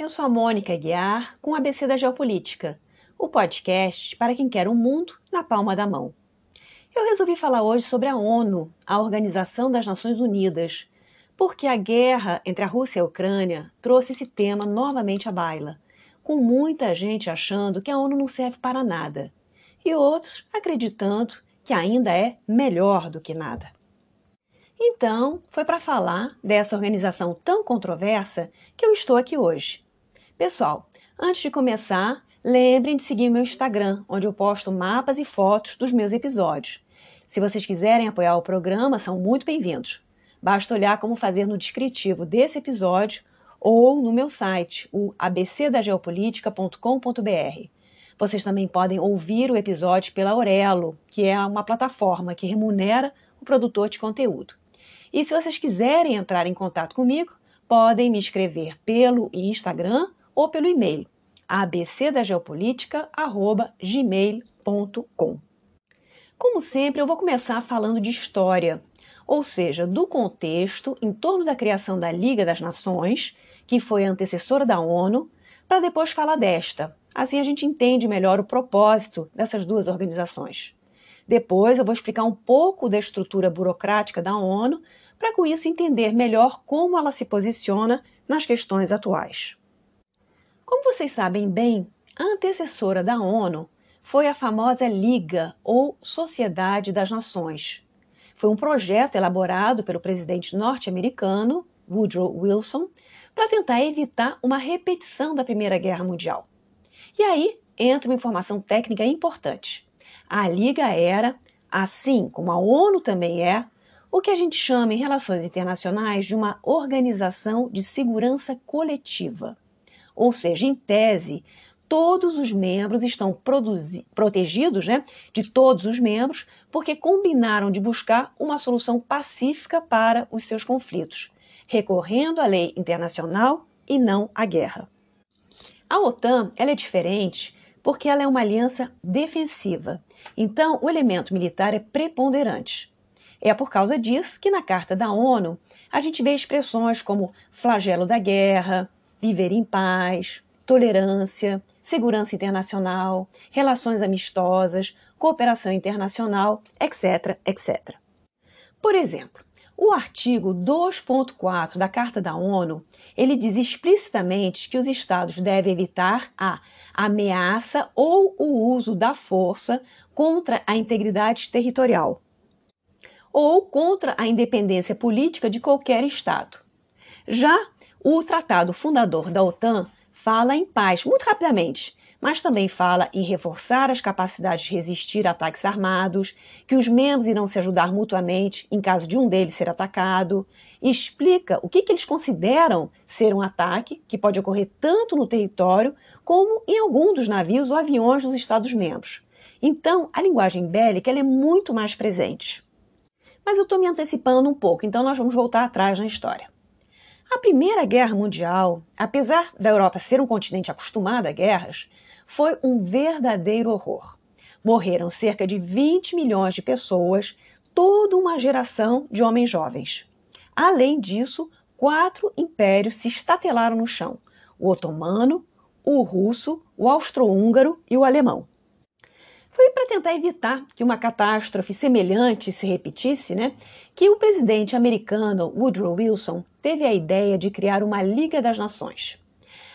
Eu sou a Mônica Guiar com o ABC da Geopolítica, o podcast para quem quer um mundo na palma da mão. Eu resolvi falar hoje sobre a ONU, a Organização das Nações Unidas, porque a guerra entre a Rússia e a Ucrânia trouxe esse tema novamente à baila, com muita gente achando que a ONU não serve para nada e outros acreditando que ainda é melhor do que nada. Então, foi para falar dessa organização tão controversa que eu estou aqui hoje. Pessoal, antes de começar, lembrem de seguir meu Instagram, onde eu posto mapas e fotos dos meus episódios. Se vocês quiserem apoiar o programa, são muito bem-vindos. Basta olhar como fazer no descritivo desse episódio ou no meu site, o abcdageopolitica.com.br. Vocês também podem ouvir o episódio pela Aurelo, que é uma plataforma que remunera o produtor de conteúdo. E se vocês quiserem entrar em contato comigo, podem me escrever pelo Instagram ou pelo e-mail abcdageopolitica@gmail.com. Como sempre, eu vou começar falando de história, ou seja, do contexto em torno da criação da Liga das Nações, que foi a antecessora da ONU, para depois falar desta. Assim a gente entende melhor o propósito dessas duas organizações. Depois eu vou explicar um pouco da estrutura burocrática da ONU, para com isso entender melhor como ela se posiciona nas questões atuais. Como vocês sabem bem, a antecessora da ONU foi a famosa Liga ou Sociedade das Nações. Foi um projeto elaborado pelo presidente norte-americano Woodrow Wilson para tentar evitar uma repetição da Primeira Guerra Mundial. E aí entra uma informação técnica importante. A Liga era, assim como a ONU também é, o que a gente chama em relações internacionais de uma organização de segurança coletiva. Ou seja, em tese, todos os membros estão protegidos né, de todos os membros, porque combinaram de buscar uma solução pacífica para os seus conflitos, recorrendo à lei internacional e não à guerra. A OTAN ela é diferente porque ela é uma aliança defensiva, então o elemento militar é preponderante. É por causa disso que na Carta da ONU a gente vê expressões como flagelo da guerra, viver em paz, tolerância, segurança internacional, relações amistosas, cooperação internacional, etc, etc. Por exemplo, o artigo 2.4 da Carta da ONU, ele diz explicitamente que os estados devem evitar a ameaça ou o uso da força contra a integridade territorial ou contra a independência política de qualquer estado. Já o tratado fundador da OTAN fala em paz, muito rapidamente, mas também fala em reforçar as capacidades de resistir a ataques armados, que os membros irão se ajudar mutuamente em caso de um deles ser atacado, e explica o que, que eles consideram ser um ataque, que pode ocorrer tanto no território como em algum dos navios ou aviões dos Estados-membros. Então, a linguagem bélica é muito mais presente. Mas eu estou me antecipando um pouco, então nós vamos voltar atrás na história. A Primeira Guerra Mundial, apesar da Europa ser um continente acostumado a guerras, foi um verdadeiro horror. Morreram cerca de 20 milhões de pessoas, toda uma geração de homens jovens. Além disso, quatro impérios se estatelaram no chão: o otomano, o russo, o austro-húngaro e o alemão. Foi para tentar evitar que uma catástrofe semelhante se repetisse, né, que o presidente americano Woodrow Wilson teve a ideia de criar uma Liga das Nações.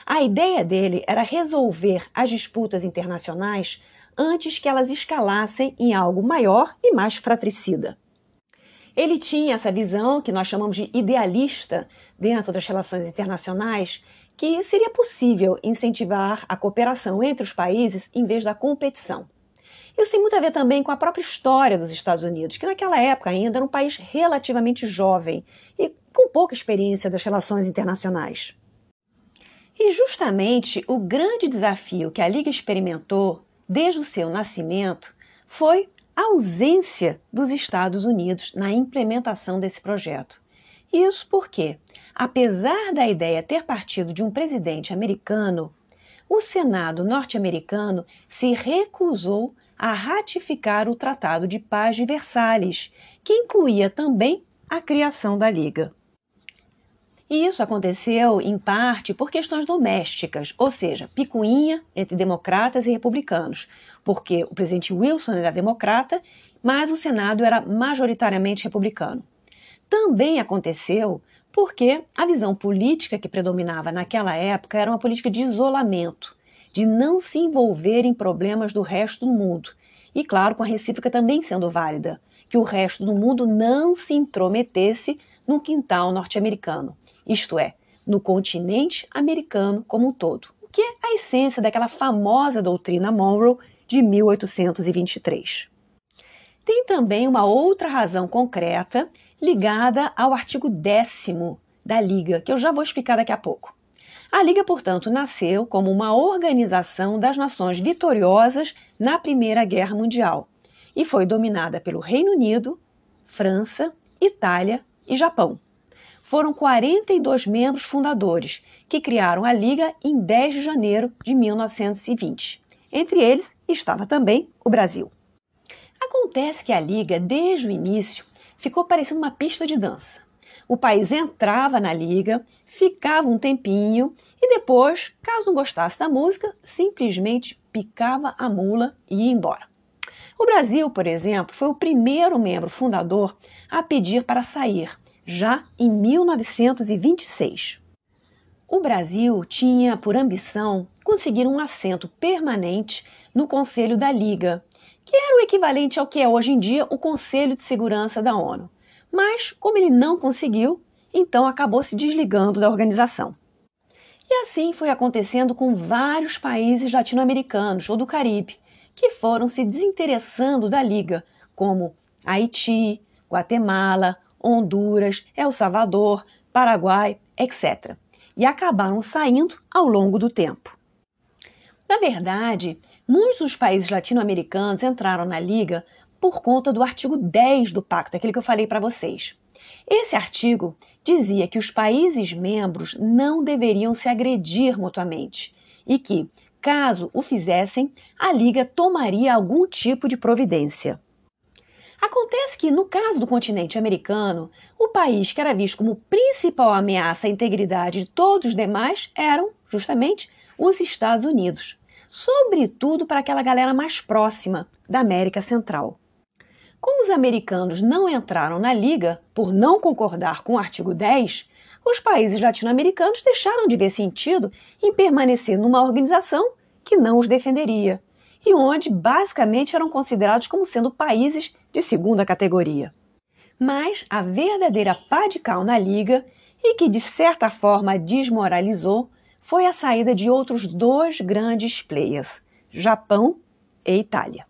A ideia dele era resolver as disputas internacionais antes que elas escalassem em algo maior e mais fratricida. Ele tinha essa visão que nós chamamos de idealista dentro das relações internacionais, que seria possível incentivar a cooperação entre os países em vez da competição. Isso tem muito a ver também com a própria história dos Estados Unidos, que naquela época ainda era um país relativamente jovem e com pouca experiência das relações internacionais. E justamente o grande desafio que a Liga experimentou desde o seu nascimento foi a ausência dos Estados Unidos na implementação desse projeto. Isso porque, apesar da ideia ter partido de um presidente americano, o Senado norte-americano se recusou a ratificar o Tratado de Paz de Versalhes, que incluía também a criação da Liga. E isso aconteceu, em parte, por questões domésticas, ou seja, picuinha entre democratas e republicanos, porque o presidente Wilson era democrata, mas o Senado era majoritariamente republicano. Também aconteceu porque a visão política que predominava naquela época era uma política de isolamento, de não se envolver em problemas do resto do mundo. E, claro, com a recíproca também sendo válida, que o resto do mundo não se intrometesse no quintal norte-americano isto é, no continente americano como um todo, o que é a essência daquela famosa doutrina Monroe de 1823. Tem também uma outra razão concreta ligada ao artigo 10 da Liga, que eu já vou explicar daqui a pouco. A Liga, portanto, nasceu como uma organização das nações vitoriosas na Primeira Guerra Mundial e foi dominada pelo Reino Unido, França, Itália e Japão foram 42 membros fundadores, que criaram a Liga em 10 de janeiro de 1920. Entre eles estava também o Brasil. Acontece que a Liga, desde o início, ficou parecendo uma pista de dança. O país entrava na liga, ficava um tempinho e depois, caso não gostasse da música, simplesmente picava a mula e ia embora. O Brasil, por exemplo, foi o primeiro membro fundador a pedir para sair já em 1926. O Brasil tinha por ambição conseguir um assento permanente no Conselho da Liga, que era o equivalente ao que é hoje em dia o Conselho de Segurança da ONU. Mas, como ele não conseguiu, então acabou se desligando da organização. E assim foi acontecendo com vários países latino-americanos ou do Caribe, que foram se desinteressando da Liga, como Haiti, Guatemala, Honduras, El Salvador, Paraguai, etc. E acabaram saindo ao longo do tempo. Na verdade, muitos dos países latino-americanos entraram na Liga por conta do artigo 10 do pacto, aquele que eu falei para vocês. Esse artigo dizia que os países membros não deveriam se agredir mutuamente e que, caso o fizessem, a Liga tomaria algum tipo de providência. Acontece que, no caso do continente americano, o país que era visto como principal ameaça à integridade de todos os demais eram, justamente, os Estados Unidos, sobretudo para aquela galera mais próxima da América Central. Como os americanos não entraram na Liga por não concordar com o artigo 10, os países latino-americanos deixaram de ver sentido em permanecer numa organização que não os defenderia e onde basicamente eram considerados como sendo países de segunda categoria. Mas a verdadeira pá de cal na liga e que de certa forma desmoralizou foi a saída de outros dois grandes players, Japão e Itália.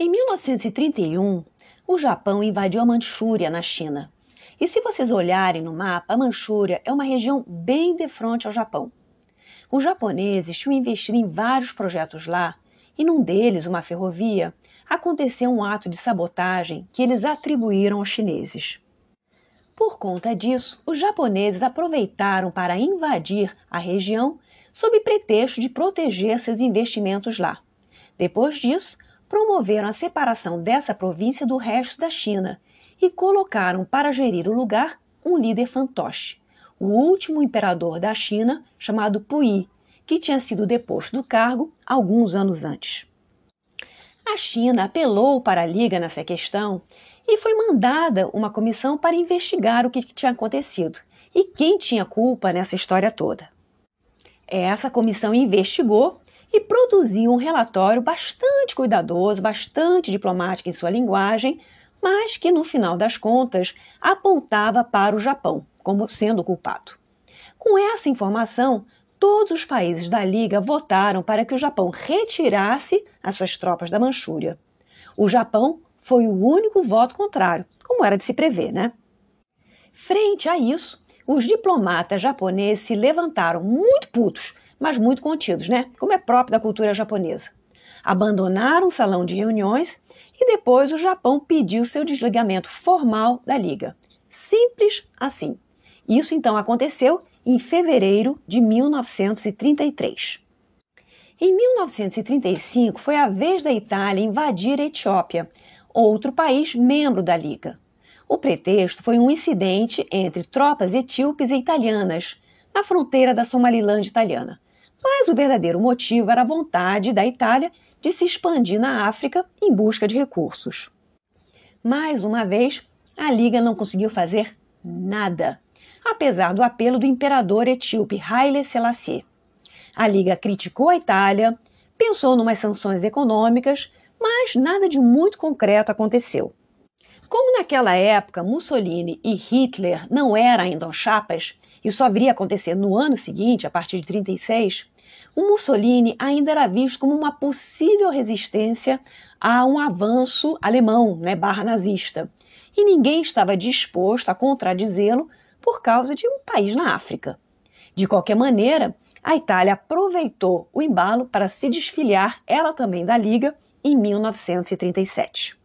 Em 1931, o Japão invadiu a Manchúria, na China. E se vocês olharem no mapa, a Manchúria é uma região bem de frente ao Japão. Os japoneses tinham investido em vários projetos lá, e num deles, uma ferrovia, aconteceu um ato de sabotagem que eles atribuíram aos chineses. Por conta disso, os japoneses aproveitaram para invadir a região sob pretexto de proteger seus investimentos lá. Depois disso, promoveram a separação dessa província do resto da China e colocaram para gerir o lugar um líder fantoche, o último imperador da China, chamado Puyi, que tinha sido deposto do cargo alguns anos antes. A China apelou para a Liga nessa questão e foi mandada uma comissão para investigar o que tinha acontecido e quem tinha culpa nessa história toda. Essa comissão investigou e produziu um relatório bastante cuidadoso, bastante diplomático em sua linguagem, mas que no final das contas apontava para o Japão como sendo o culpado. Com essa informação, todos os países da Liga votaram para que o Japão retirasse as suas tropas da Manchúria. O Japão foi o único voto contrário, como era de se prever, né? Frente a isso, os diplomatas japoneses se levantaram muito putos, mas muito contidos, né? Como é próprio da cultura japonesa. Abandonaram o salão de reuniões e depois o Japão pediu seu desligamento formal da Liga. Simples assim. Isso então aconteceu em fevereiro de 1933. Em 1935 foi a vez da Itália invadir a Etiópia, outro país membro da Liga. O pretexto foi um incidente entre tropas etíopes e italianas na fronteira da Somalilândia italiana. Mas o verdadeiro motivo era a vontade da Itália de se expandir na África em busca de recursos. Mais uma vez, a Liga não conseguiu fazer nada, apesar do apelo do imperador etíope Haile Selassie. A Liga criticou a Itália, pensou numas sanções econômicas, mas nada de muito concreto aconteceu. Como naquela época Mussolini e Hitler não eram ainda chapas, e só viria acontecer no ano seguinte, a partir de 36, o Mussolini ainda era visto como uma possível resistência a um avanço alemão, né, barra nazista. E ninguém estava disposto a contradizê-lo por causa de um país na África. De qualquer maneira, a Itália aproveitou o embalo para se desfiliar ela também da Liga em 1937.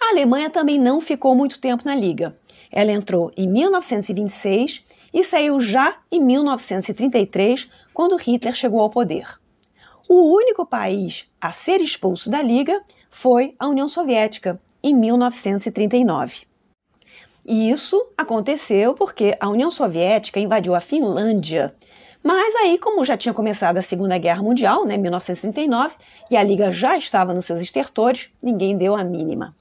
A Alemanha também não ficou muito tempo na Liga. Ela entrou em 1926 e saiu já em 1933, quando Hitler chegou ao poder. O único país a ser expulso da Liga foi a União Soviética, em 1939. E isso aconteceu porque a União Soviética invadiu a Finlândia. Mas aí, como já tinha começado a Segunda Guerra Mundial, né, 1939, e a Liga já estava nos seus estertores, ninguém deu a mínima.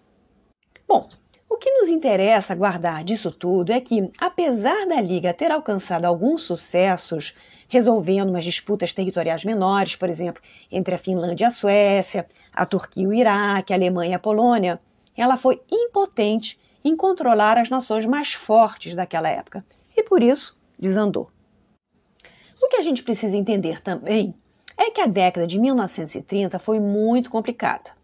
Bom, o que nos interessa guardar disso tudo é que, apesar da Liga ter alcançado alguns sucessos, resolvendo umas disputas territoriais menores, por exemplo, entre a Finlândia e a Suécia, a Turquia e o Iraque, a Alemanha e a Polônia, ela foi impotente em controlar as nações mais fortes daquela época e por isso desandou. O que a gente precisa entender também é que a década de 1930 foi muito complicada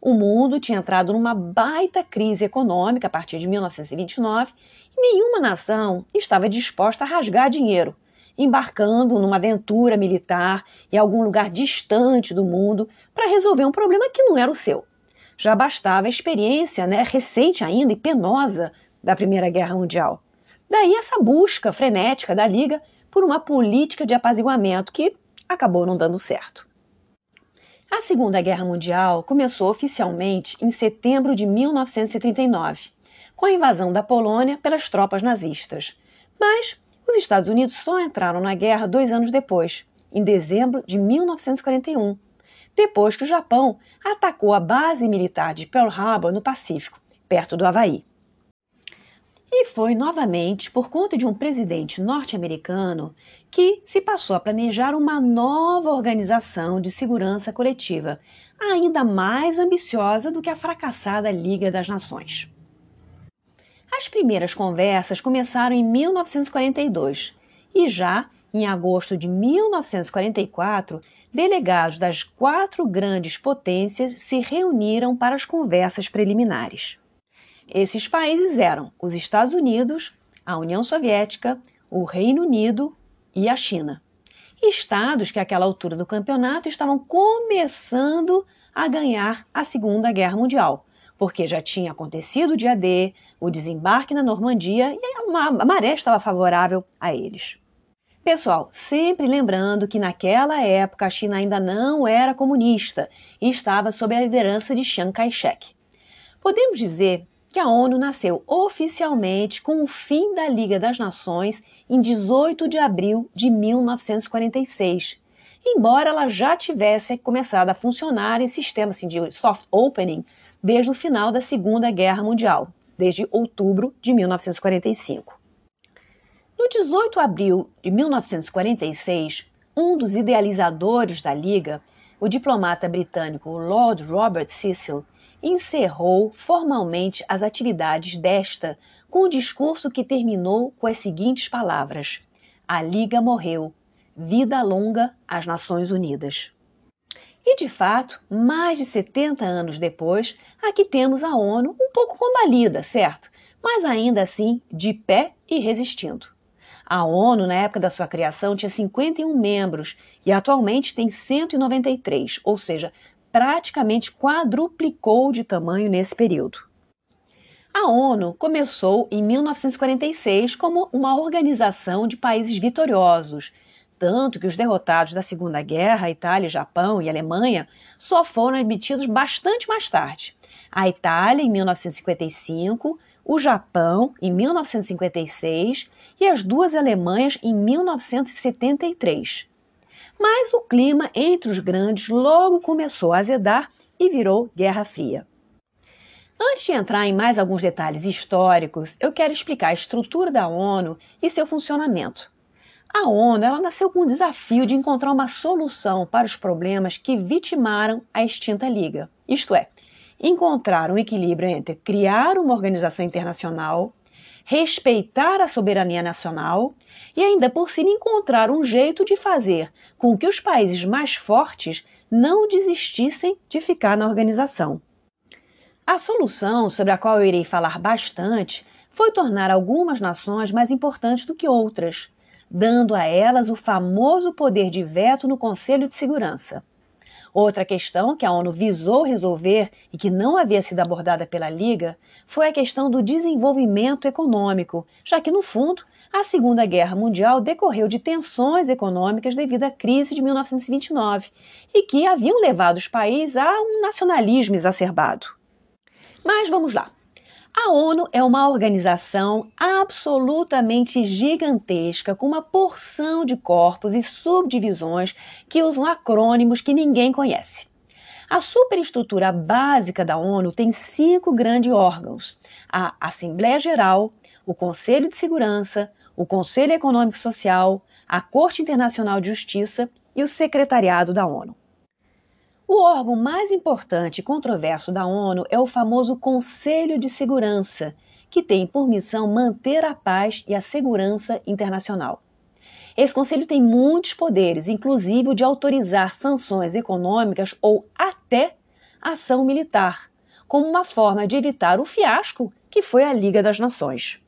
o mundo tinha entrado numa baita crise econômica a partir de 1929 e nenhuma nação estava disposta a rasgar dinheiro, embarcando numa aventura militar em algum lugar distante do mundo para resolver um problema que não era o seu. Já bastava a experiência, né, recente ainda e penosa da Primeira Guerra Mundial. Daí essa busca frenética da Liga por uma política de apaziguamento que acabou não dando certo. A Segunda Guerra Mundial começou oficialmente em setembro de 1939, com a invasão da Polônia pelas tropas nazistas. Mas os Estados Unidos só entraram na guerra dois anos depois, em dezembro de 1941, depois que o Japão atacou a base militar de Pearl Harbor no Pacífico, perto do Havaí. E foi novamente por conta de um presidente norte-americano que se passou a planejar uma nova organização de segurança coletiva, ainda mais ambiciosa do que a fracassada Liga das Nações. As primeiras conversas começaram em 1942 e já em agosto de 1944, delegados das quatro grandes potências se reuniram para as conversas preliminares. Esses países eram os Estados Unidos, a União Soviética, o Reino Unido e a China. Estados que, àquela altura do campeonato, estavam começando a ganhar a Segunda Guerra Mundial, porque já tinha acontecido o dia D, o desembarque na Normandia e a maré estava favorável a eles. Pessoal, sempre lembrando que naquela época a China ainda não era comunista e estava sob a liderança de Chiang Kai-shek. Podemos dizer que a ONU nasceu oficialmente com o fim da Liga das Nações em 18 de abril de 1946, embora ela já tivesse começado a funcionar em sistema assim, de soft opening desde o final da Segunda Guerra Mundial, desde outubro de 1945. No 18 de abril de 1946, um dos idealizadores da Liga, o diplomata britânico Lord Robert Cecil, encerrou formalmente as atividades desta com o discurso que terminou com as seguintes palavras: A Liga morreu. Vida longa às Nações Unidas. E de fato, mais de 70 anos depois, aqui temos a ONU um pouco combalida, certo? Mas ainda assim de pé e resistindo. A ONU, na época da sua criação, tinha 51 membros e atualmente tem 193, ou seja, praticamente quadruplicou de tamanho nesse período. A ONU começou em 1946 como uma organização de países vitoriosos, tanto que os derrotados da Segunda Guerra, Itália, Japão e Alemanha, só foram admitidos bastante mais tarde. A Itália em 1955, o Japão em 1956 e as duas Alemanhas em 1973. Mas o clima entre os grandes logo começou a azedar e virou Guerra Fria. Antes de entrar em mais alguns detalhes históricos, eu quero explicar a estrutura da ONU e seu funcionamento. A ONU ela nasceu com o desafio de encontrar uma solução para os problemas que vitimaram a extinta Liga, isto é, encontrar um equilíbrio entre criar uma organização internacional, respeitar a soberania nacional e ainda por cima encontrar um jeito de fazer com que os países mais fortes não desistissem de ficar na organização. A solução, sobre a qual eu irei falar bastante, foi tornar algumas nações mais importantes do que outras, dando a elas o famoso poder de veto no Conselho de Segurança. Outra questão que a ONU visou resolver e que não havia sido abordada pela Liga foi a questão do desenvolvimento econômico, já que, no fundo, a Segunda Guerra Mundial decorreu de tensões econômicas devido à crise de 1929 e que haviam levado os países a um nacionalismo exacerbado. Mas vamos lá. A ONU é uma organização absolutamente gigantesca, com uma porção de corpos e subdivisões que usam acrônimos que ninguém conhece. A superestrutura básica da ONU tem cinco grandes órgãos: a Assembleia Geral, o Conselho de Segurança, o Conselho Econômico e Social, a Corte Internacional de Justiça e o Secretariado da ONU. O órgão mais importante e controverso da ONU é o famoso Conselho de Segurança, que tem por missão manter a paz e a segurança internacional. Esse conselho tem muitos poderes, inclusive o de autorizar sanções econômicas ou até ação militar, como uma forma de evitar o fiasco que foi a Liga das Nações.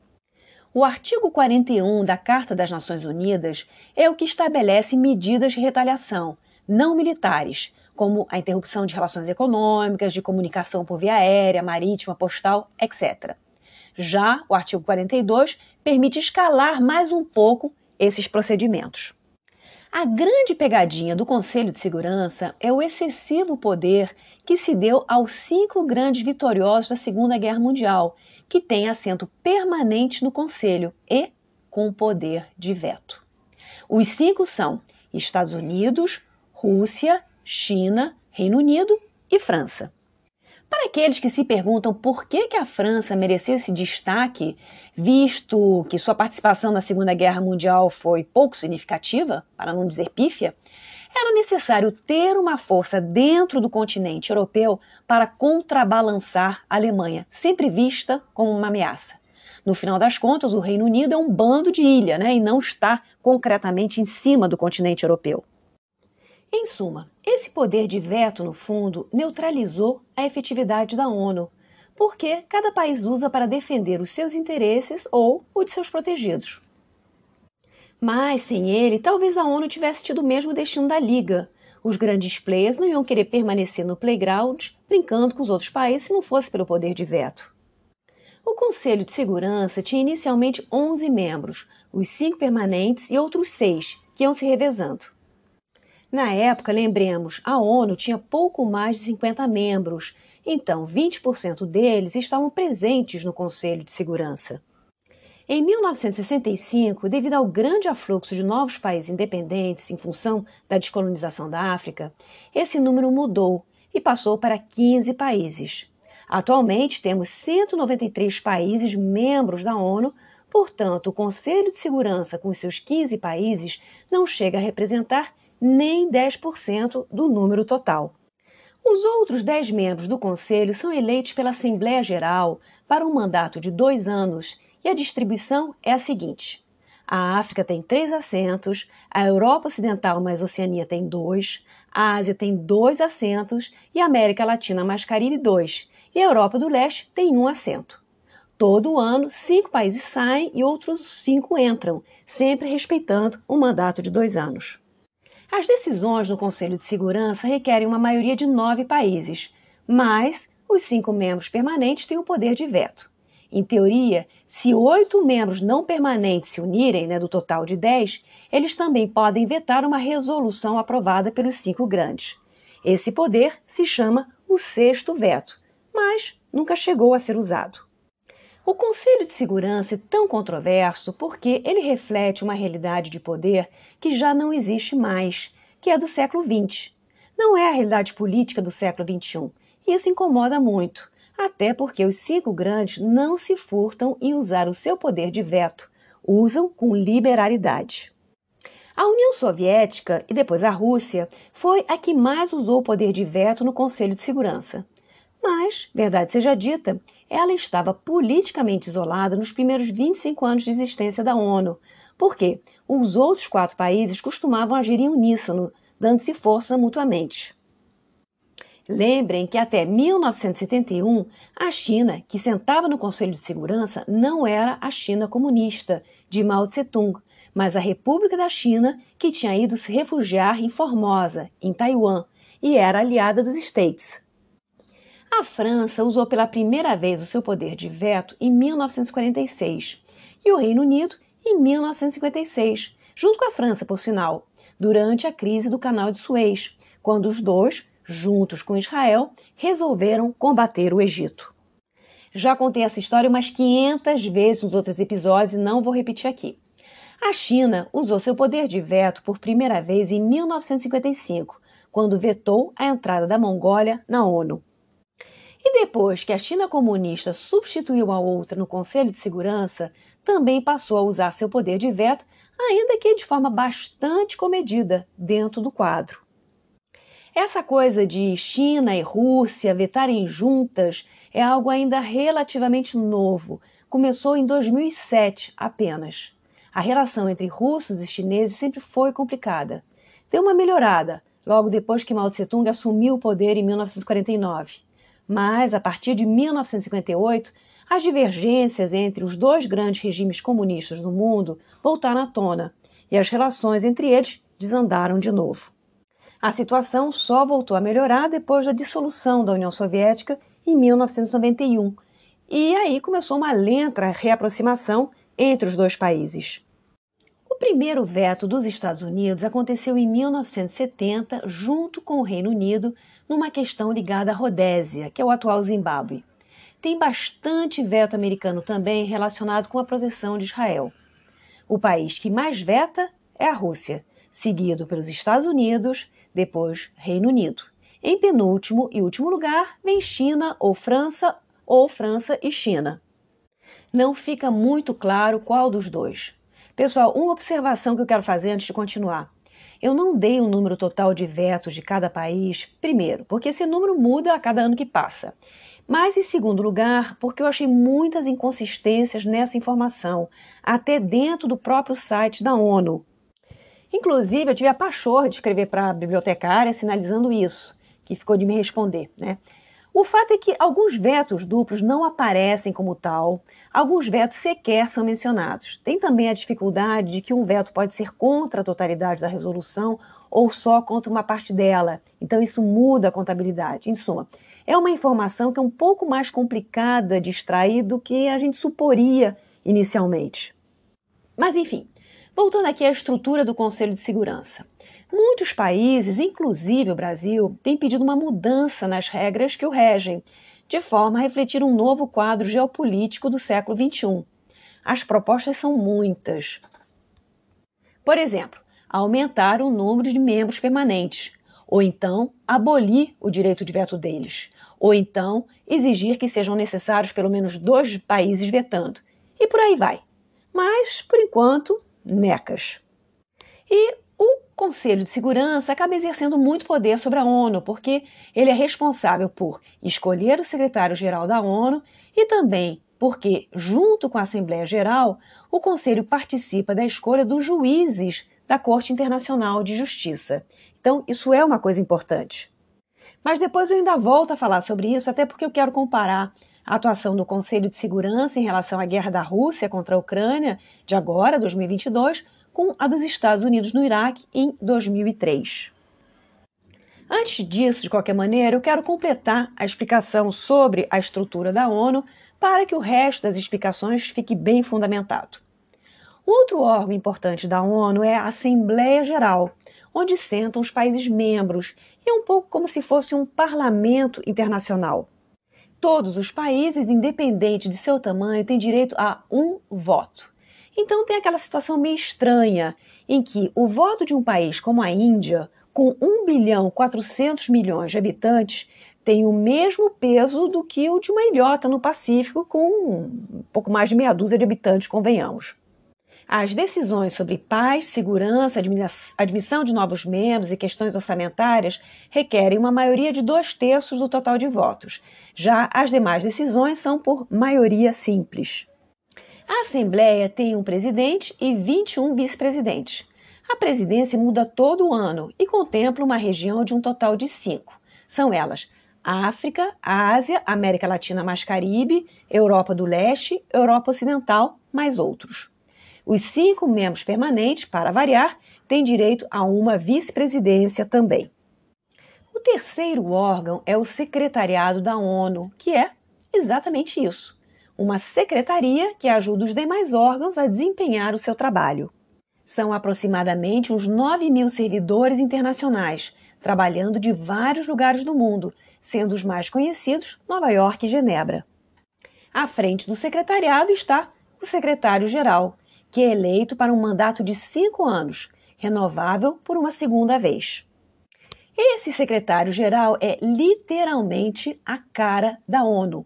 O artigo 41 da Carta das Nações Unidas é o que estabelece medidas de retaliação não militares como a interrupção de relações econômicas, de comunicação por via aérea, marítima, postal, etc. Já o artigo 42 permite escalar mais um pouco esses procedimentos. A grande pegadinha do Conselho de Segurança é o excessivo poder que se deu aos cinco grandes vitoriosos da Segunda Guerra Mundial, que têm assento permanente no Conselho e com poder de veto. Os cinco são Estados Unidos, Rússia, China, Reino Unido e França. Para aqueles que se perguntam por que, que a França merecia esse destaque, visto que sua participação na Segunda Guerra Mundial foi pouco significativa, para não dizer pífia, era necessário ter uma força dentro do continente europeu para contrabalançar a Alemanha, sempre vista como uma ameaça. No final das contas, o Reino Unido é um bando de ilha né, e não está concretamente em cima do continente europeu. Em suma, esse poder de veto, no fundo, neutralizou a efetividade da ONU, porque cada país usa para defender os seus interesses ou o de seus protegidos. Mas sem ele, talvez a ONU tivesse tido o mesmo destino da Liga. Os grandes players não iam querer permanecer no playground brincando com os outros países se não fosse pelo poder de veto. O Conselho de Segurança tinha inicialmente 11 membros, os cinco permanentes e outros seis, que iam se revezando. Na época, lembremos, a ONU tinha pouco mais de 50 membros, então 20% deles estavam presentes no Conselho de Segurança. Em 1965, devido ao grande afluxo de novos países independentes em função da descolonização da África, esse número mudou e passou para 15 países. Atualmente, temos 193 países membros da ONU, portanto, o Conselho de Segurança, com seus 15 países, não chega a representar nem 10% do número total. Os outros 10 membros do Conselho são eleitos pela Assembleia Geral para um mandato de dois anos e a distribuição é a seguinte: a África tem três assentos, a Europa Ocidental mais Oceania tem dois, a Ásia tem dois assentos e a América Latina mais Caribe dois, e a Europa do Leste tem um assento. Todo ano, cinco países saem e outros cinco entram, sempre respeitando um mandato de dois anos. As decisões no Conselho de Segurança requerem uma maioria de nove países, mas os cinco membros permanentes têm o poder de veto. Em teoria, se oito membros não permanentes se unirem, né, do total de dez, eles também podem vetar uma resolução aprovada pelos cinco grandes. Esse poder se chama o sexto veto, mas nunca chegou a ser usado. O Conselho de Segurança é tão controverso porque ele reflete uma realidade de poder que já não existe mais, que é do século XX. Não é a realidade política do século XXI. E isso incomoda muito, até porque os cinco grandes não se furtam em usar o seu poder de veto, usam com liberalidade. A União Soviética e depois a Rússia foi a que mais usou o poder de veto no Conselho de Segurança. Mas, verdade seja dita, ela estava politicamente isolada nos primeiros 25 anos de existência da ONU, porque os outros quatro países costumavam agir em uníssono, dando-se força mutuamente. Lembrem que até 1971, a China, que sentava no Conselho de Segurança, não era a China comunista de Mao Tse-tung, mas a República da China, que tinha ido se refugiar em Formosa, em Taiwan, e era aliada dos States. A França usou pela primeira vez o seu poder de veto em 1946 e o Reino Unido em 1956, junto com a França, por sinal, durante a crise do Canal de Suez, quando os dois, juntos com Israel, resolveram combater o Egito. Já contei essa história umas 500 vezes nos outros episódios e não vou repetir aqui. A China usou seu poder de veto por primeira vez em 1955, quando vetou a entrada da Mongólia na ONU. E depois que a China comunista substituiu a outra no Conselho de Segurança, também passou a usar seu poder de veto, ainda que de forma bastante comedida, dentro do quadro. Essa coisa de China e Rússia vetarem juntas é algo ainda relativamente novo. Começou em 2007 apenas. A relação entre russos e chineses sempre foi complicada. Deu uma melhorada logo depois que Mao Tse-tung assumiu o poder em 1949. Mas, a partir de 1958, as divergências entre os dois grandes regimes comunistas do mundo voltaram à tona e as relações entre eles desandaram de novo. A situação só voltou a melhorar depois da dissolução da União Soviética em 1991, e aí começou uma lenta reaproximação entre os dois países. Primeiro veto dos Estados Unidos aconteceu em 1970, junto com o Reino Unido, numa questão ligada à Rodésia, que é o atual Zimbábue. Tem bastante veto americano também relacionado com a proteção de Israel. O país que mais veta é a Rússia, seguido pelos Estados Unidos, depois Reino Unido. Em penúltimo e último lugar vem China ou França ou França e China. Não fica muito claro qual dos dois. Pessoal, uma observação que eu quero fazer antes de continuar. Eu não dei o um número total de vetos de cada país, primeiro, porque esse número muda a cada ano que passa. Mas, em segundo lugar, porque eu achei muitas inconsistências nessa informação, até dentro do próprio site da ONU. Inclusive, eu tive a pachorra de escrever para a bibliotecária sinalizando isso, que ficou de me responder, né? O fato é que alguns vetos duplos não aparecem como tal, alguns vetos sequer são mencionados. Tem também a dificuldade de que um veto pode ser contra a totalidade da resolução ou só contra uma parte dela. Então isso muda a contabilidade. Em suma, é uma informação que é um pouco mais complicada de extrair do que a gente suporia inicialmente. Mas enfim, voltando aqui à estrutura do Conselho de Segurança. Muitos países, inclusive o Brasil, têm pedido uma mudança nas regras que o regem, de forma a refletir um novo quadro geopolítico do século XXI. As propostas são muitas. Por exemplo, aumentar o número de membros permanentes, ou então abolir o direito de veto deles, ou então exigir que sejam necessários pelo menos dois países vetando, e por aí vai. Mas, por enquanto, necas. E Conselho de Segurança acaba exercendo muito poder sobre a ONU, porque ele é responsável por escolher o secretário-geral da ONU e também porque, junto com a Assembleia Geral, o Conselho participa da escolha dos juízes da Corte Internacional de Justiça. Então, isso é uma coisa importante. Mas depois eu ainda volto a falar sobre isso, até porque eu quero comparar a atuação do Conselho de Segurança em relação à guerra da Rússia contra a Ucrânia, de agora, 2022, com a dos Estados Unidos no Iraque em 2003. Antes disso, de qualquer maneira, eu quero completar a explicação sobre a estrutura da ONU para que o resto das explicações fique bem fundamentado. Outro órgão importante da ONU é a Assembleia Geral, onde sentam os países membros, e é um pouco como se fosse um parlamento internacional. Todos os países, independente de seu tamanho, têm direito a um voto. Então tem aquela situação meio estranha em que o voto de um país como a Índia, com 1 bilhão 400 milhões de habitantes, tem o mesmo peso do que o de uma ilhota no Pacífico, com um pouco mais de meia dúzia de habitantes, convenhamos. As decisões sobre paz, segurança, admissão de novos membros e questões orçamentárias requerem uma maioria de dois terços do total de votos. Já as demais decisões são por maioria simples. A Assembleia tem um presidente e 21 vice-presidentes. A presidência muda todo ano e contempla uma região de um total de cinco. São elas África, Ásia, América Latina mais Caribe, Europa do Leste, Europa Ocidental, mais outros. Os cinco membros permanentes, para variar, têm direito a uma vice-presidência também. O terceiro órgão é o Secretariado da ONU, que é exatamente isso: uma secretaria que ajuda os demais órgãos a desempenhar o seu trabalho. São aproximadamente uns 9 mil servidores internacionais, trabalhando de vários lugares do mundo, sendo os mais conhecidos Nova York e Genebra. À frente do secretariado está o secretário-geral, que é eleito para um mandato de cinco anos, renovável por uma segunda vez. Esse secretário-geral é literalmente a cara da ONU.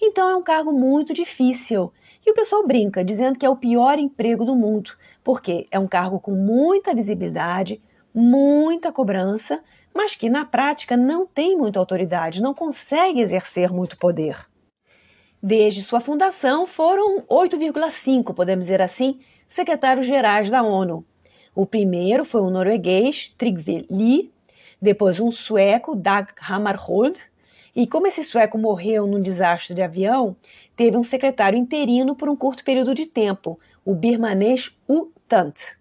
Então é um cargo muito difícil. E o pessoal brinca, dizendo que é o pior emprego do mundo, porque é um cargo com muita visibilidade, muita cobrança, mas que na prática não tem muita autoridade, não consegue exercer muito poder. Desde sua fundação, foram 8,5, podemos dizer assim, secretários gerais da ONU. O primeiro foi o norueguês Trygve Lie, depois um sueco, Dag Hammarskjöld, e como esse sueco morreu num desastre de avião, teve um secretário interino por um curto período de tempo, o birmanês U Thant.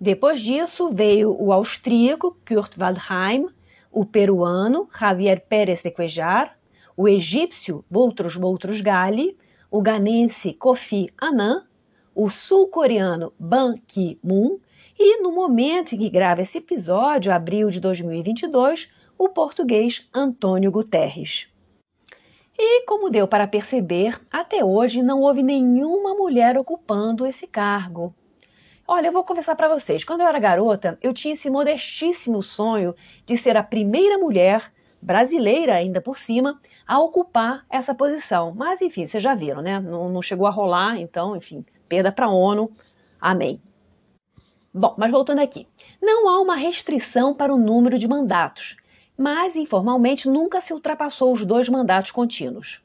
Depois disso veio o austríaco Kurt Waldheim, o peruano Javier Pérez de Cuejar, o egípcio Boutros Boutros Ghali, o ganense Kofi Annan, o sul-coreano Ban Ki-moon e, no momento em que grava esse episódio, abril de 2022, o português Antônio Guterres. E, como deu para perceber, até hoje não houve nenhuma mulher ocupando esse cargo. Olha, eu vou confessar para vocês, quando eu era garota, eu tinha esse modestíssimo sonho de ser a primeira mulher brasileira ainda por cima, a ocupar essa posição. Mas, enfim, vocês já viram, né? Não, não chegou a rolar, então, enfim, perda para a ONU. Amém. Bom, mas voltando aqui. Não há uma restrição para o número de mandatos, mas informalmente nunca se ultrapassou os dois mandatos contínuos.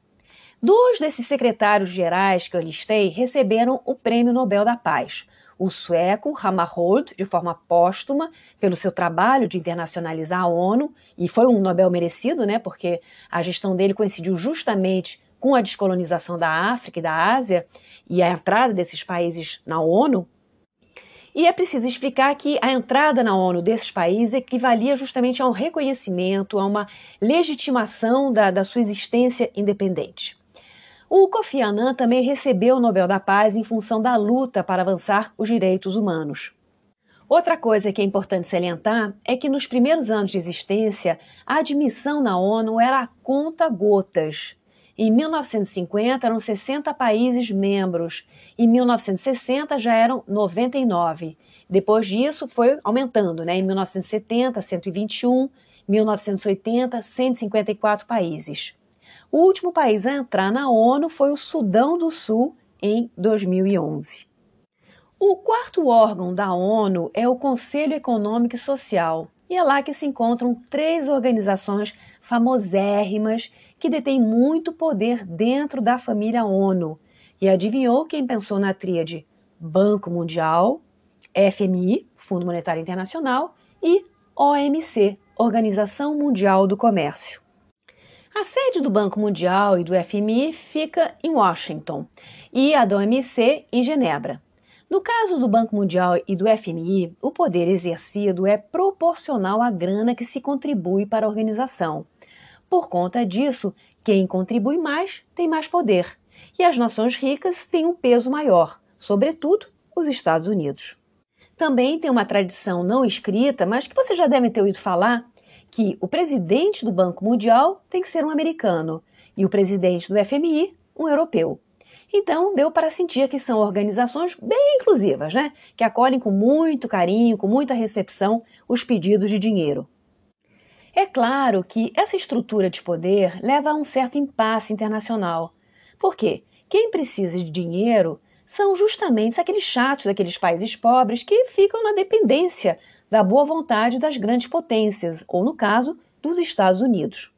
Dois desses secretários gerais que eu listei receberam o Prêmio Nobel da Paz o sueco Hammarskjöld de forma póstuma pelo seu trabalho de internacionalizar a ONU e foi um Nobel merecido, né? Porque a gestão dele coincidiu justamente com a descolonização da África e da Ásia e a entrada desses países na ONU. E é preciso explicar que a entrada na ONU desses países equivalia justamente a um reconhecimento, a uma legitimação da, da sua existência independente. O Kofi Annan também recebeu o Nobel da Paz em função da luta para avançar os direitos humanos. Outra coisa que é importante salientar é que nos primeiros anos de existência, a admissão na ONU era a conta gotas. Em 1950 eram 60 países membros, em 1960 já eram 99. Depois disso foi aumentando, né? Em 1970, 121, 1980, 154 países. O último país a entrar na ONU foi o Sudão do Sul em 2011. O quarto órgão da ONU é o Conselho Econômico e Social, e é lá que se encontram três organizações famosérrimas que detêm muito poder dentro da família ONU. E adivinhou quem pensou na tríade Banco Mundial, FMI, Fundo Monetário Internacional, e OMC, Organização Mundial do Comércio. A sede do Banco Mundial e do FMI fica em Washington e a da OMC em Genebra. No caso do Banco Mundial e do FMI, o poder exercido é proporcional à grana que se contribui para a organização. Por conta disso, quem contribui mais tem mais poder, e as nações ricas têm um peso maior, sobretudo os Estados Unidos. Também tem uma tradição não escrita, mas que você já deve ter ouvido falar, que o presidente do Banco Mundial tem que ser um americano e o presidente do FMI, um europeu. Então, deu para sentir que são organizações bem inclusivas, né? Que acolhem com muito carinho, com muita recepção, os pedidos de dinheiro. É claro que essa estrutura de poder leva a um certo impasse internacional. Por quê? Quem precisa de dinheiro são justamente aqueles chatos daqueles países pobres que ficam na dependência da boa vontade das grandes potências, ou no caso, dos Estados Unidos.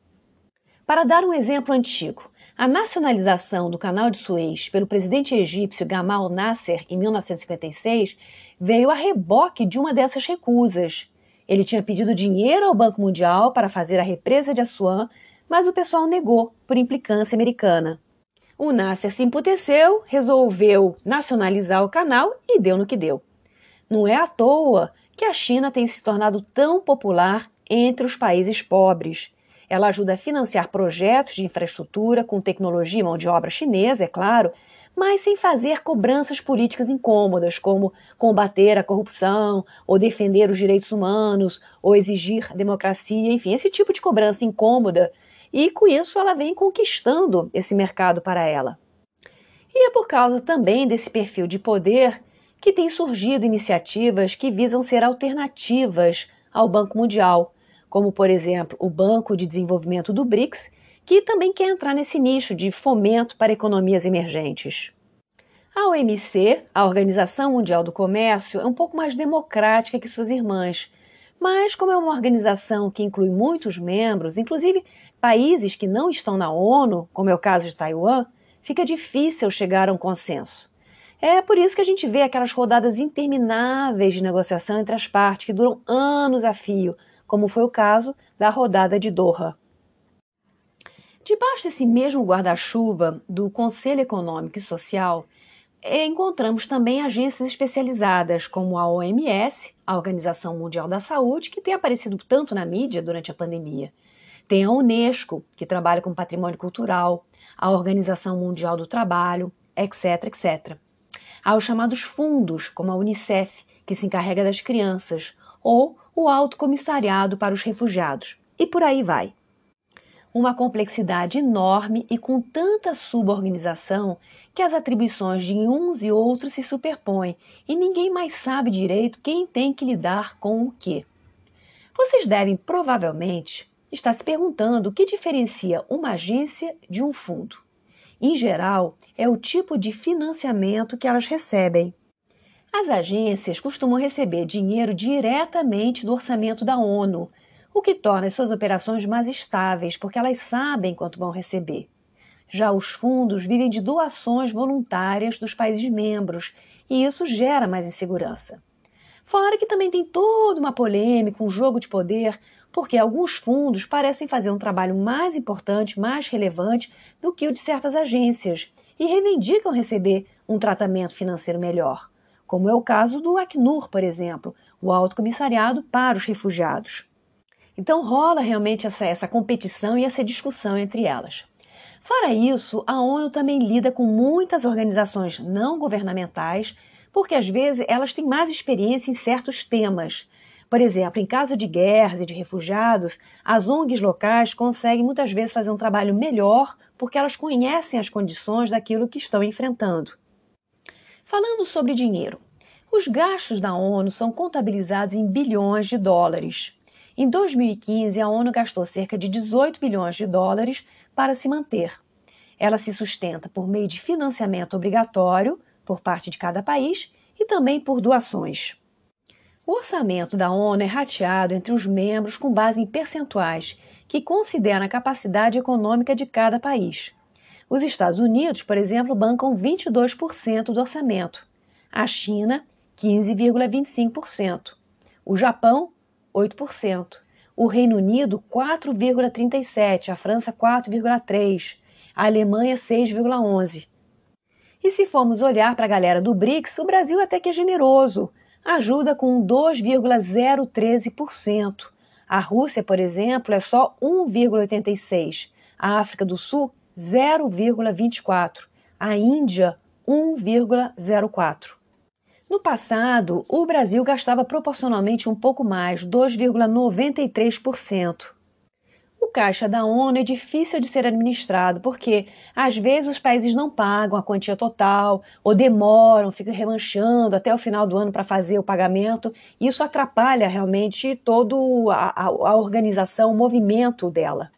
Para dar um exemplo antigo, a nacionalização do Canal de Suez pelo presidente egípcio Gamal Nasser em 1956 veio a reboque de uma dessas recusas. Ele tinha pedido dinheiro ao Banco Mundial para fazer a represa de Assuã, mas o pessoal negou por implicância americana. O Nasser se emputeceu, resolveu nacionalizar o canal e deu no que deu. Não é à toa que a China tem se tornado tão popular entre os países pobres. Ela ajuda a financiar projetos de infraestrutura com tecnologia e mão de obra chinesa, é claro, mas sem fazer cobranças políticas incômodas, como combater a corrupção, ou defender os direitos humanos, ou exigir democracia, enfim, esse tipo de cobrança incômoda. E com isso ela vem conquistando esse mercado para ela. E é por causa também desse perfil de poder que tem surgido iniciativas que visam ser alternativas ao Banco Mundial, como, por exemplo, o Banco de Desenvolvimento do BRICS, que também quer entrar nesse nicho de fomento para economias emergentes. A OMC, a Organização Mundial do Comércio, é um pouco mais democrática que suas irmãs, mas como é uma organização que inclui muitos membros, inclusive países que não estão na ONU, como é o caso de Taiwan, fica difícil chegar a um consenso. É por isso que a gente vê aquelas rodadas intermináveis de negociação entre as partes que duram anos a fio, como foi o caso da rodada de Doha. Debaixo desse mesmo guarda-chuva do Conselho Econômico e Social, encontramos também agências especializadas, como a OMS, a Organização Mundial da Saúde, que tem aparecido tanto na mídia durante a pandemia. Tem a Unesco, que trabalha com patrimônio cultural, a Organização Mundial do Trabalho, etc, etc. Há os chamados fundos, como a Unicef, que se encarrega das crianças, ou o Alto Comissariado para os Refugiados. E por aí vai. Uma complexidade enorme e com tanta suborganização que as atribuições de uns e outros se superpõem e ninguém mais sabe direito quem tem que lidar com o que. Vocês devem provavelmente estar se perguntando o que diferencia uma agência de um fundo. Em geral, é o tipo de financiamento que elas recebem. As agências costumam receber dinheiro diretamente do orçamento da ONU, o que torna as suas operações mais estáveis, porque elas sabem quanto vão receber. Já os fundos vivem de doações voluntárias dos países membros, e isso gera mais insegurança. Fora que também tem toda uma polêmica, um jogo de poder, porque alguns fundos parecem fazer um trabalho mais importante, mais relevante do que o de certas agências e reivindicam receber um tratamento financeiro melhor como é o caso do Acnur, por exemplo, o Alto Comissariado para os Refugiados. Então rola realmente essa, essa competição e essa discussão entre elas. Fora isso, a ONU também lida com muitas organizações não governamentais, porque às vezes elas têm mais experiência em certos temas. Por exemplo, em caso de guerras e de refugiados, as ONGs locais conseguem muitas vezes fazer um trabalho melhor porque elas conhecem as condições daquilo que estão enfrentando. Falando sobre dinheiro, os gastos da ONU são contabilizados em bilhões de dólares. Em 2015, a ONU gastou cerca de 18 bilhões de dólares para se manter. Ela se sustenta por meio de financiamento obrigatório por parte de cada país e também por doações. O orçamento da ONU é rateado entre os membros com base em percentuais que consideram a capacidade econômica de cada país. Os Estados Unidos, por exemplo, bancam 22% do orçamento, a China, 15,25%, o Japão, 8%, o Reino Unido, 4,37%, a França, 4,3%, a Alemanha, 6,11%. E se formos olhar para a galera do BRICS, o Brasil até que é generoso, ajuda com 2,013%. A Rússia, por exemplo, é só 1,86%. A África do Sul, 0,24, a Índia 1,04. No passado, o Brasil gastava proporcionalmente um pouco mais, 2,93%. O caixa da ONU é difícil de ser administrado porque, às vezes, os países não pagam a quantia total ou demoram, ficam remanchando até o final do ano para fazer o pagamento. Isso atrapalha realmente toda a, a, a organização, o movimento dela.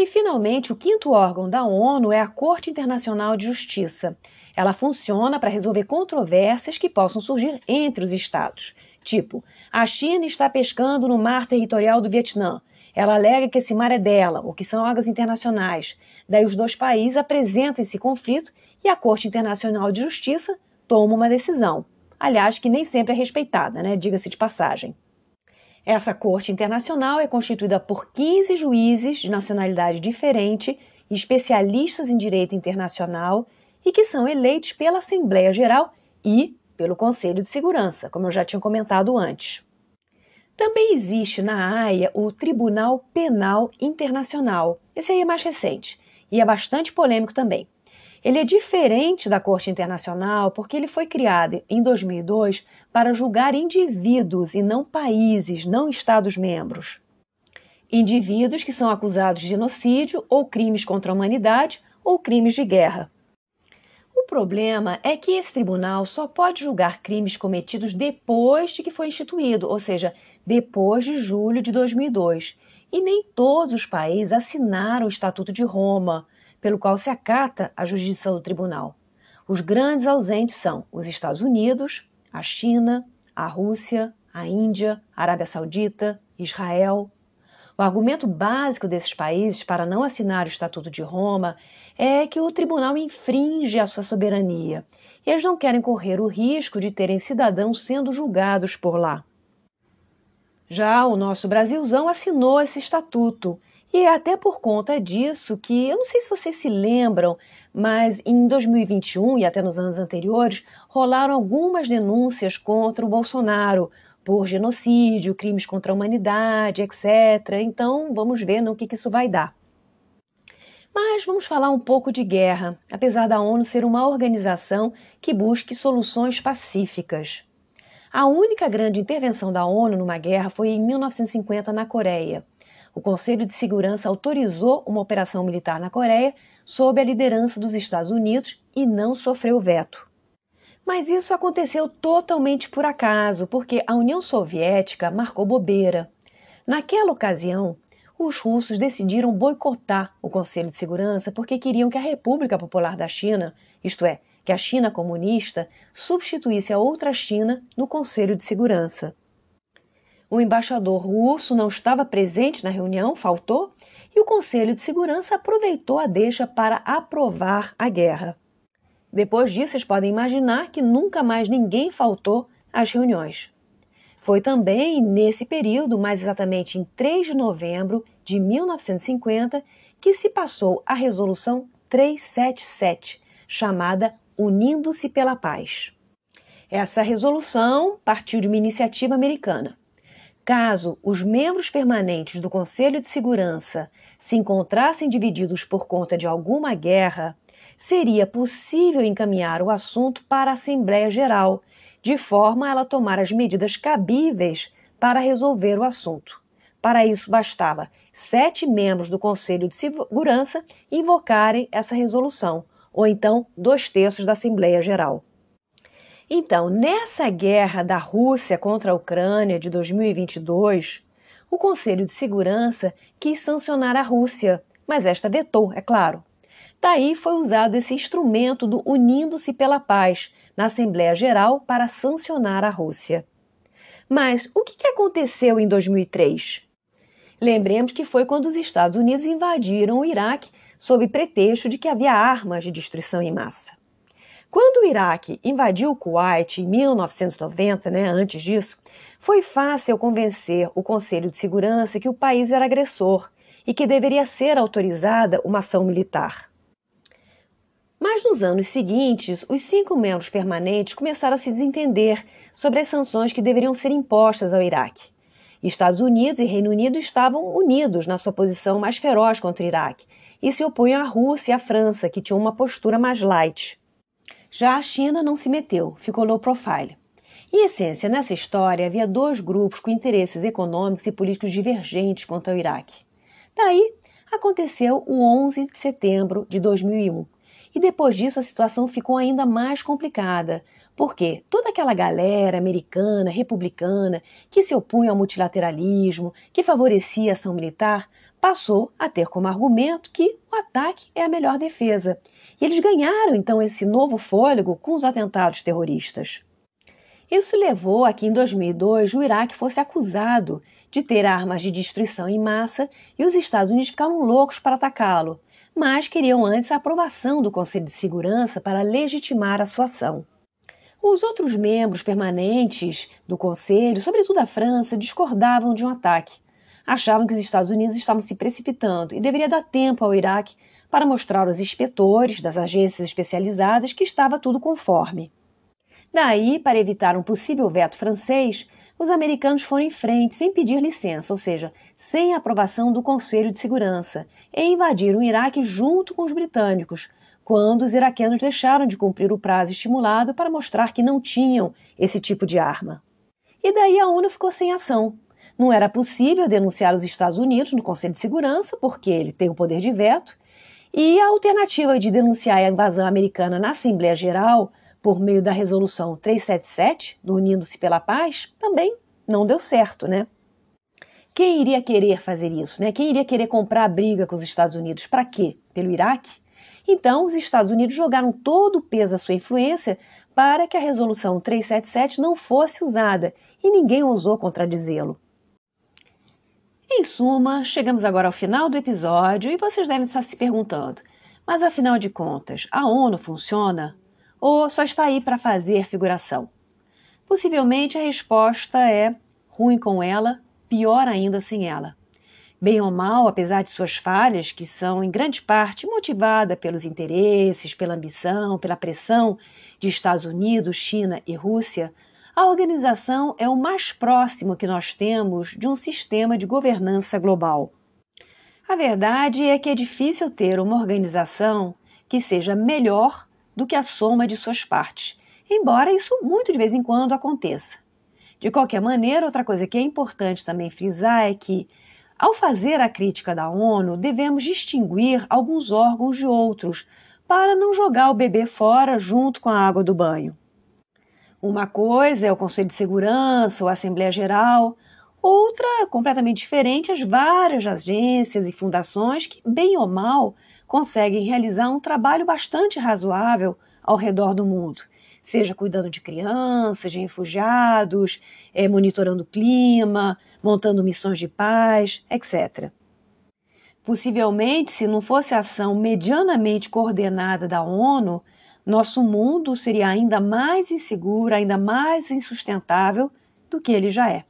E, finalmente, o quinto órgão da ONU é a Corte Internacional de Justiça. Ela funciona para resolver controvérsias que possam surgir entre os estados. Tipo, a China está pescando no mar territorial do Vietnã. Ela alega que esse mar é dela, ou que são águas internacionais. Daí os dois países apresentam esse conflito e a Corte Internacional de Justiça toma uma decisão. Aliás, que nem sempre é respeitada, né? Diga-se de passagem. Essa Corte Internacional é constituída por 15 juízes de nacionalidade diferente, especialistas em direito internacional e que são eleitos pela Assembleia Geral e pelo Conselho de Segurança, como eu já tinha comentado antes. Também existe na Haia o Tribunal Penal Internacional. Esse aí é mais recente e é bastante polêmico também. Ele é diferente da Corte Internacional porque ele foi criado em 2002 para julgar indivíduos e não países, não Estados-membros. Indivíduos que são acusados de genocídio ou crimes contra a humanidade ou crimes de guerra. O problema é que esse tribunal só pode julgar crimes cometidos depois de que foi instituído, ou seja, depois de julho de 2002. E nem todos os países assinaram o Estatuto de Roma, pelo qual se acata a jurisdição do tribunal. Os grandes ausentes são os Estados Unidos, a China, a Rússia, a Índia, a Arábia Saudita, Israel. O argumento básico desses países para não assinar o Estatuto de Roma é que o tribunal infringe a sua soberania e eles não querem correr o risco de terem cidadãos sendo julgados por lá. Já o nosso Brasilzão assinou esse estatuto. E é até por conta disso que, eu não sei se vocês se lembram, mas em 2021 e até nos anos anteriores, rolaram algumas denúncias contra o Bolsonaro por genocídio, crimes contra a humanidade, etc. Então, vamos ver no que, que isso vai dar. Mas vamos falar um pouco de guerra, apesar da ONU ser uma organização que busque soluções pacíficas. A única grande intervenção da ONU numa guerra foi em 1950 na Coreia. O Conselho de Segurança autorizou uma operação militar na Coreia sob a liderança dos Estados Unidos e não sofreu veto. Mas isso aconteceu totalmente por acaso, porque a União Soviética marcou bobeira. Naquela ocasião, os russos decidiram boicotar o Conselho de Segurança porque queriam que a República Popular da China, isto é, que a China comunista substituísse a outra China no Conselho de Segurança. O embaixador russo não estava presente na reunião, faltou, e o Conselho de Segurança aproveitou a deixa para aprovar a guerra. Depois disso, vocês podem imaginar que nunca mais ninguém faltou às reuniões. Foi também nesse período, mais exatamente em 3 de novembro de 1950, que se passou a Resolução 377, chamada Unindo-se pela Paz. Essa resolução partiu de uma iniciativa americana. Caso os membros permanentes do Conselho de Segurança se encontrassem divididos por conta de alguma guerra, seria possível encaminhar o assunto para a Assembleia Geral, de forma a ela tomar as medidas cabíveis para resolver o assunto. Para isso, bastava sete membros do Conselho de Segurança invocarem essa resolução, ou então dois terços da Assembleia Geral. Então, nessa guerra da Rússia contra a Ucrânia de 2022, o Conselho de Segurança quis sancionar a Rússia, mas esta vetou, é claro. Daí foi usado esse instrumento do Unindo-se pela Paz na Assembleia Geral para sancionar a Rússia. Mas o que aconteceu em 2003? Lembremos que foi quando os Estados Unidos invadiram o Iraque sob pretexto de que havia armas de destruição em massa. Quando o Iraque invadiu o Kuwait em 1990, né, antes disso, foi fácil convencer o Conselho de Segurança que o país era agressor e que deveria ser autorizada uma ação militar. Mas nos anos seguintes, os cinco membros permanentes começaram a se desentender sobre as sanções que deveriam ser impostas ao Iraque. Estados Unidos e Reino Unido estavam unidos na sua posição mais feroz contra o Iraque e se opunham à Rússia e à França, que tinham uma postura mais light. Já a China não se meteu, ficou low profile. Em essência, nessa história havia dois grupos com interesses econômicos e políticos divergentes quanto ao Iraque. Daí aconteceu o 11 de setembro de 2001. E depois disso a situação ficou ainda mais complicada, porque toda aquela galera americana, republicana, que se opunha ao multilateralismo, que favorecia a ação militar, passou a ter como argumento que o ataque é a melhor defesa. E eles ganharam então esse novo fôlego com os atentados terroristas. Isso levou a que em 2002 o Iraque fosse acusado de ter armas de destruição em massa e os Estados Unidos ficaram loucos para atacá-lo, mas queriam antes a aprovação do Conselho de Segurança para legitimar a sua ação. Os outros membros permanentes do Conselho, sobretudo a França, discordavam de um ataque. Achavam que os Estados Unidos estavam se precipitando e deveria dar tempo ao Iraque para mostrar aos inspetores das agências especializadas que estava tudo conforme. Daí, para evitar um possível veto francês, os americanos foram em frente sem pedir licença, ou seja, sem aprovação do Conselho de Segurança, e invadiram o Iraque junto com os britânicos, quando os iraquianos deixaram de cumprir o prazo estimulado para mostrar que não tinham esse tipo de arma. E daí a ONU ficou sem ação. Não era possível denunciar os Estados Unidos no Conselho de Segurança, porque ele tem o poder de veto, e a alternativa de denunciar a invasão americana na Assembleia Geral por meio da resolução 377 do Unindo-se pela Paz, também não deu certo, né? Quem iria querer fazer isso, né? Quem iria querer comprar a briga com os Estados Unidos? Para quê? Pelo Iraque? Então, os Estados Unidos jogaram todo o peso da sua influência para que a resolução 377 não fosse usada e ninguém ousou contradizê-lo. Em suma, chegamos agora ao final do episódio e vocês devem estar se perguntando: mas afinal de contas, a ONU funciona? ou só está aí para fazer figuração? Possivelmente a resposta é ruim com ela, pior ainda sem ela. Bem ou mal, apesar de suas falhas, que são em grande parte motivadas pelos interesses, pela ambição, pela pressão de Estados Unidos, China e Rússia, a organização é o mais próximo que nós temos de um sistema de governança global. A verdade é que é difícil ter uma organização que seja melhor do que a soma de suas partes, embora isso muito de vez em quando aconteça. De qualquer maneira, outra coisa que é importante também frisar é que, ao fazer a crítica da ONU, devemos distinguir alguns órgãos de outros, para não jogar o bebê fora junto com a água do banho. Uma coisa é o Conselho de Segurança ou a Assembleia Geral, outra, completamente diferente, as várias agências e fundações que, bem ou mal, conseguem realizar um trabalho bastante razoável ao redor do mundo, seja cuidando de crianças, de refugiados, é, monitorando o clima, montando missões de paz, etc. Possivelmente, se não fosse a ação medianamente coordenada da ONU, nosso mundo seria ainda mais inseguro, ainda mais insustentável do que ele já é.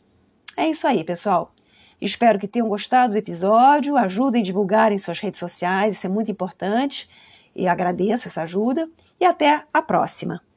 É isso aí, pessoal. Espero que tenham gostado do episódio. Ajudem a divulgar em suas redes sociais, isso é muito importante. E agradeço essa ajuda. E até a próxima!